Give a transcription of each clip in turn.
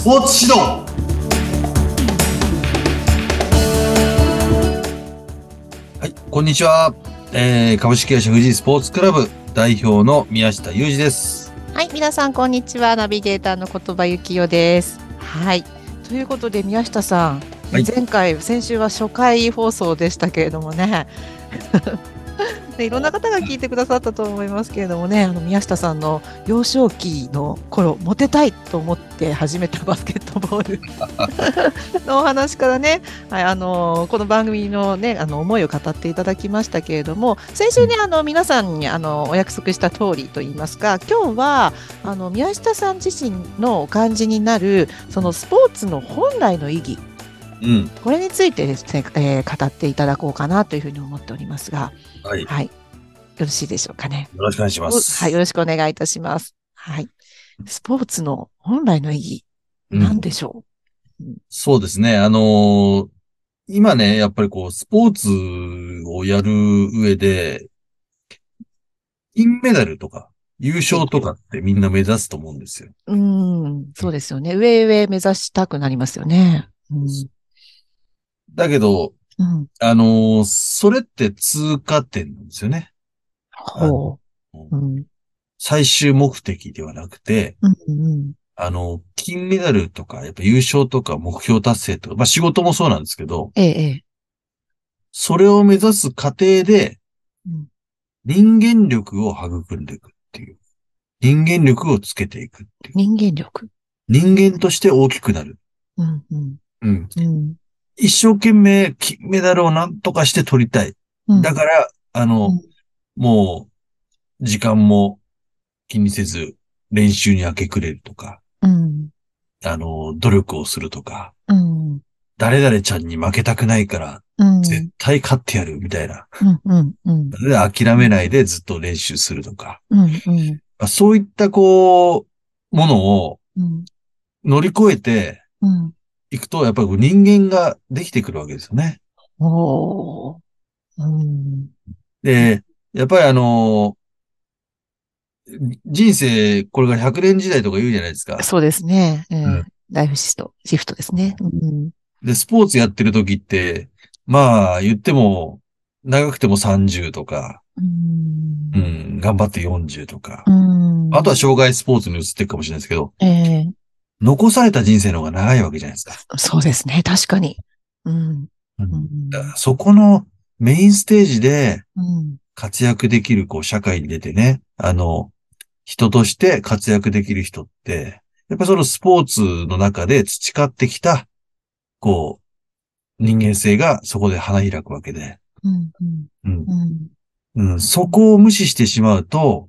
スポーツ指導はい、こんにちは。えー、株式会社富士スポーツクラブ代表の宮下裕二です。はい、皆さんこんにちは。ナビゲーターの言葉幸代です。はい。ということで宮下さん、はい前回先週は初回放送でしたけれどもね。でいろんな方が聞いてくださったと思いますけれどもね、あの宮下さんの幼少期の頃、モテたいと思って始めたバスケットボール のお話からね、はい、あのこの番組のね、あの思いを語っていただきましたけれども、先週ね、あの皆さんにあのお約束した通りといいますか、今日はあの宮下さん自身のお感じになるそのスポーツの本来の意義、うん。これについてですね、えー語っていただこうかなというふうに思っておりますが、はい。よはい、よろしいでしょうかね。ろしくお願いします。はい、よろしくお願いいたします。はい、スポーツの本来の意義、うんなんでしょそうですね。あのー今ね、やっぱりこう、スポーツをやる上で、金メダルとか、優勝とかってみんな目指すと思うんですよ。う。ん、そうですよね。上上目指したくなりますよね。うん、だけど、うん、あのーそれって通過点なんですよね。ほう。うん、最終目的ではなくて、うん、うん、あの、金メダルとか、やっぱ優勝とか目標達成とか、まあ仕事もそうなんですけど、ええ、ええ。それを目指す過程でうん、人間力を育んでいくっていう。人間力をつけていくっていう。人間力。人間として大きくなる。うん、うん、うん。うん。一生懸命金メダルを何とかして取りたい。うんだから、あの、うんもう、時間も気にせず練習に明け暮れるとか、うん、あの、努力をするとか、うん、誰々ちゃんに負けたくないから、うん、絶対勝ってやるみたいな。うん、うん、うん、で諦めないでずっと練習するとか。うん、うん、まあそういったこう、ものをうん、乗り越えてうん。いくと、やっぱり人間ができてくるわけですよね。おー。うん、で、やっぱりあの、人生、これから100年時代とか言うじゃないですか。そうですね。ええうんライフシフト、シフトですね。うん、で、スポーツやってる時って、まあ言っても、長くても30とか、うんう、ん、頑張って40とか。うん。あとは障害スポーツに移っていくかもしれないですけど、ええ残された人生の方が長いわけじゃないですか。そうですね。確かに。うん、そこのメインステージでうん、活躍できる、こう、社会に出てね、あの、人として活躍できる人って、やっぱそのスポーツの中で培ってきた、こう、人間性がそこで花開くわけで、そこを無視してしまうと、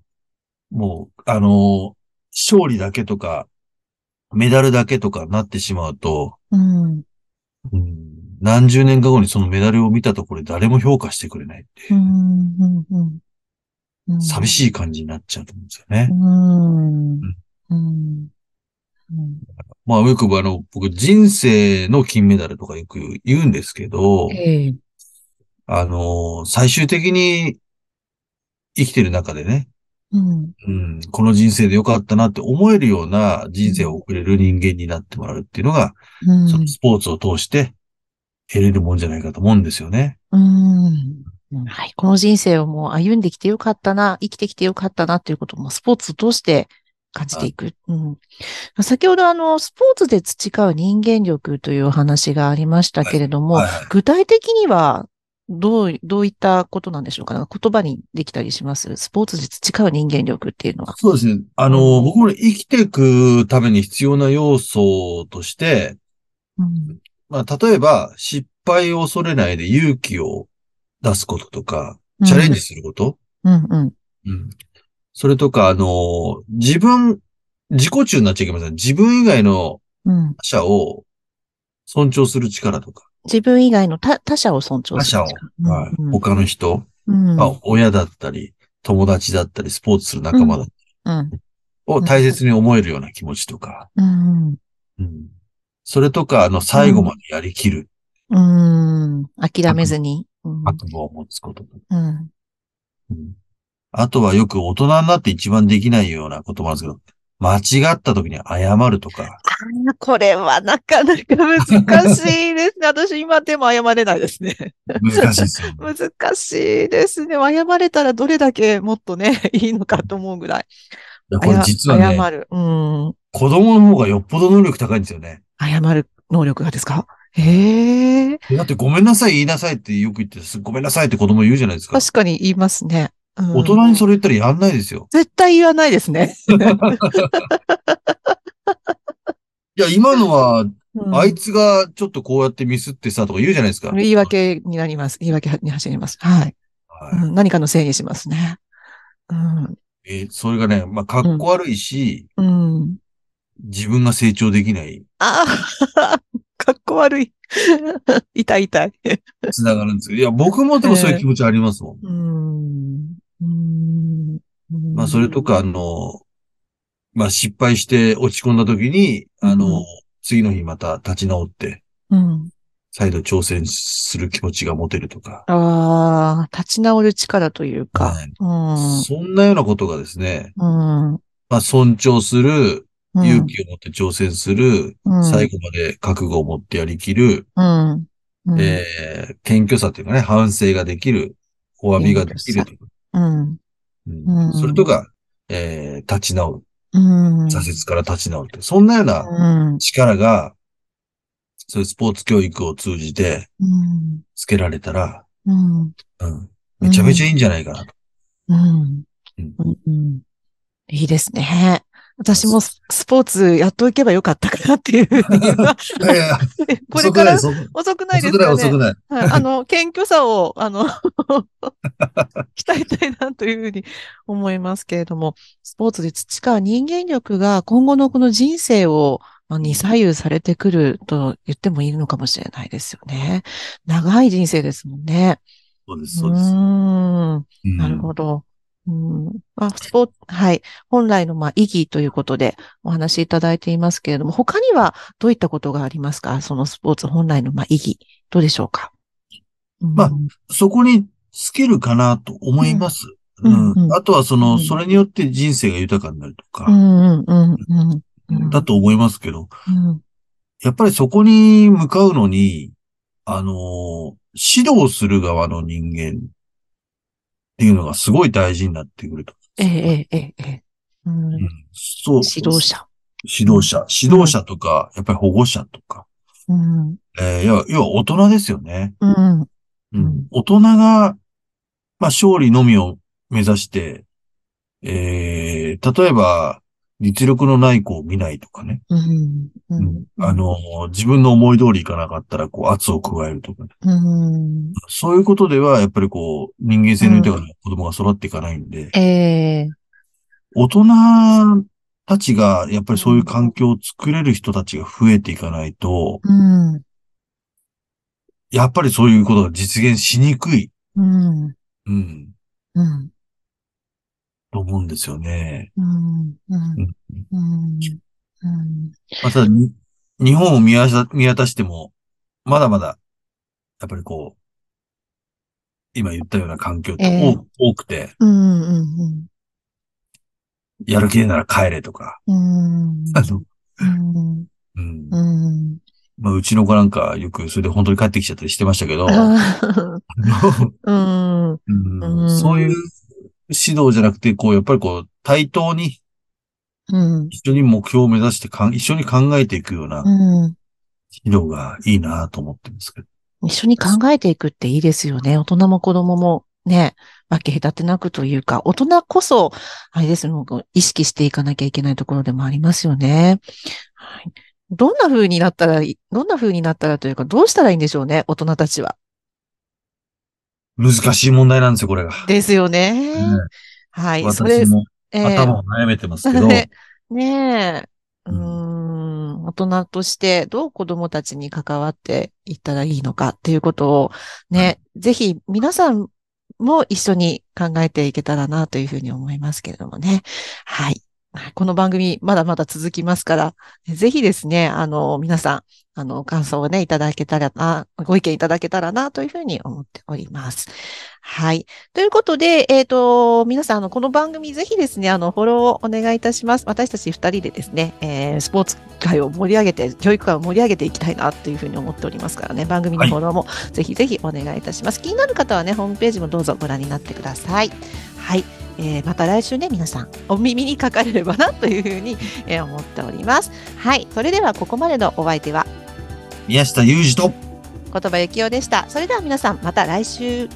もう、あの、勝利だけとか、メダルだけとかなってしまうと、うん、うん、何十年か後にそのメダルを見たところで誰も評価してくれないっていうう、ん、うん、うん。寂しい感じになっちゃうと思うん。ですよね。まあよくあの、僕人生の金メダルとかよく言うんですけど、ええ。あの、最終的に生きてる中でね、うん、うん、この人生でよかったなって思えるような人生を送れる人間になってもらうっていうのが、うん、そのスポーツを通して得れるもんじゃないかと思うんですよね。うん。はい。この人生をもう歩んできてよかったな、生きてきてよかったなっていうこともスポーツを通して感じていく。うん、先ほどあの、スポーツで培う人間力というお話がありましたけれども、はいはい具体的にはどう、どういったことなんでしょうか？ね言葉にできたりします？スポーツで培う人間力っていうのは。そうですね。あの、僕もね生きていくために必要な要素として、うん、まあ、例えば、失敗を恐れないで勇気を出すこととか、チャレンジすること、うん、うん。うん。それとか、あの、自分、自己中になっちゃいけません。自分以外の者を尊重する力とか、自分以外の他他者を尊重他者をする力。、はいうん他の人、うん。まあ、親だったり、友達だったり、スポーツする仲間だうん。を大切に思えるような気持ちとか、うん。うん。それとか、あの、最後までやりきる、うん。諦めずに。うん。覚悟を持つことうん。うんあとはよく大人になって一番できないようなこともあるんですけど、間違った時に謝るとか、これはなかなか難しいですね。私今でも謝れないですね。難しいですよ、ね。難しいですね。謝れたらどれだけもっとね、いいのかと思うぐらい。いや、これ実はね、謝る。うん。子供の方がよっぽど能力高いんですよね。謝る能力がですか？へえ。だってごめんなさい言いなさいってよく言って、すごめんなさいって子供言うじゃないですか。確かに言いますね。うん大人にそれ言ったらやんないですよ。絶対言わないですね。いや、今のは、うんあいつがちょっとこうやってミスってさとか言うじゃないですか。言い訳になります。言い訳に走ります。はい。はいうん、何かのせいにしますね。うん。えーそれがね、まあ、かっこ悪いし、うん。自分が成長できない、ああ、かっこ悪い。痛い痛い。つながるんですけど。いや、僕もでもそういう気持ちありますもん。うん。うん。まあ、それとか、あの、まあ、失敗して落ち込んだ時に、あの、うん次の日また立ち直って、うん。再度挑戦する気持ちが持てるとか。ああ、立ち直る力というか。はいうん。そんなようなことがですね、うん。まあ、尊重する、うん勇気を持って挑戦する、うん最後まで覚悟を持ってやりきる、うん。うん。えー謙虚さっていうかね、反省ができる、お詫びができるとか、うん。うんうんそれとか、えー立ち直る、うん。挫折から立ち直るって、そんなようなうん。力が、そういうスポーツ教育を通じてうん。つけられたら、うん。うん、めちゃめちゃいいんじゃないかなと。うん。うんうんうんいいですね。私もススポーツやっておけばよかったかなっていうふうに今いやいや、これから遅くない、遅くない遅くない、ですかね。遅くない。はい、あの、謙虚さを、あの、鍛えたいなというふうに思いますけれども、スポーツで培う人間力が今後のこの人生を、まあに左右されてくると言ってもいいのかもしれないですよね。長い人生ですもんね。そうです、うそうです。なるほど。うん。まあ、スポーツ、はい。本来の、まあ、意義ということでお話しいただいていますけれども、他にはどういったことがありますか？そのスポーツ本来の、まあ、意義。どうでしょうか？うんまあそこに尽きるかなと思います。うんあとはその、うんそれによって人生が豊かになるとか。だと思いますけど、うん、やっぱりそこに向かうのに、あのー指導する側の人間っていうのがすごい大事になってくると。ええ、ええ、ええ。うんうんそう。指導。者。指導者。指導者とか、やっぱり保護者とか。うん、えー要は、要は大人ですよね。うん、ううんん。大人が、まあ、勝利のみを目指して、えー、例えば、実力のない子を見ないとかね。うん、ううん。ん。あ、の、自分の思い通りいかなかったら、こう、圧を加えるとかね。うん、そういうことでは、やっぱりこう、人間性の豊かな子供が育っていかないんで、ええ、大人たちが、やっぱりそういう環境を作れる人たちが増えていかないと、うん、やっぱりそういうことが実現しにくい、うん、うん、うん、と思うんですよね。うん、うんうん、うん、うん。まあ、ただ、に日本を見渡見渡しても、まだまだ、やっぱりこう、今言ったような環境ってええ多,、多くて、うん、うん、やる気でなら帰れとか、うん。あの、うん、うん。うん。まあ、うちの子なんかよくそれで本当に帰ってきちゃったりしてましたけど、うんそういう指導じゃなくて、こう、やっぱりこう、対等にうん、一緒に目標を目指してかん、一緒に考えていくようなうん。指導がいいなと思ってますけど。一緒に考えていくっていいですよね。大人も子供もね、分け隔てなくというか、大人こそ、あれですよ、こう意識していかなきゃいけないところでもありますよね。はい。どんな風になったらいい、どんな風になったらというか、どうしたらいいんでしょうね、大人たちは。難しい問題なんですよ、これが。ですよね。ねはい。私、もええ頭を悩めてますけど、ね ねえ。うんん、大人としてどう子供たちに関わっていったらいいのかっていうことをね、ぜひ皆さんも一緒に考えていけたらなというふうに思いますけれどもね。はい。この番組まだまだ続きますから、ぜひですね、あの、皆さん、あの、感想をね、いただけたらな、ご意見いただけたらな、というふうに思っております。はい。ということで、えっ、ー、と、皆さん、あの、この番組ぜひですね、あの、フォローをお願いいたします。私たち二人でですね、えー、スポーツ界を盛り上げて、教育界を盛り上げていきたいな、というふうに思っておりますからね、番組のフォローもぜひぜひお願いいたします。はい、気になる方はね、ホームページもどうぞご覧になってください。はい。えー、また来週ね、皆さん、お耳にかかれればなというふうに、えー、思っております。はい。それでは、ここまでのお相手は、宮下裕二と、言葉幸雄でした。それでは皆さん、また来週。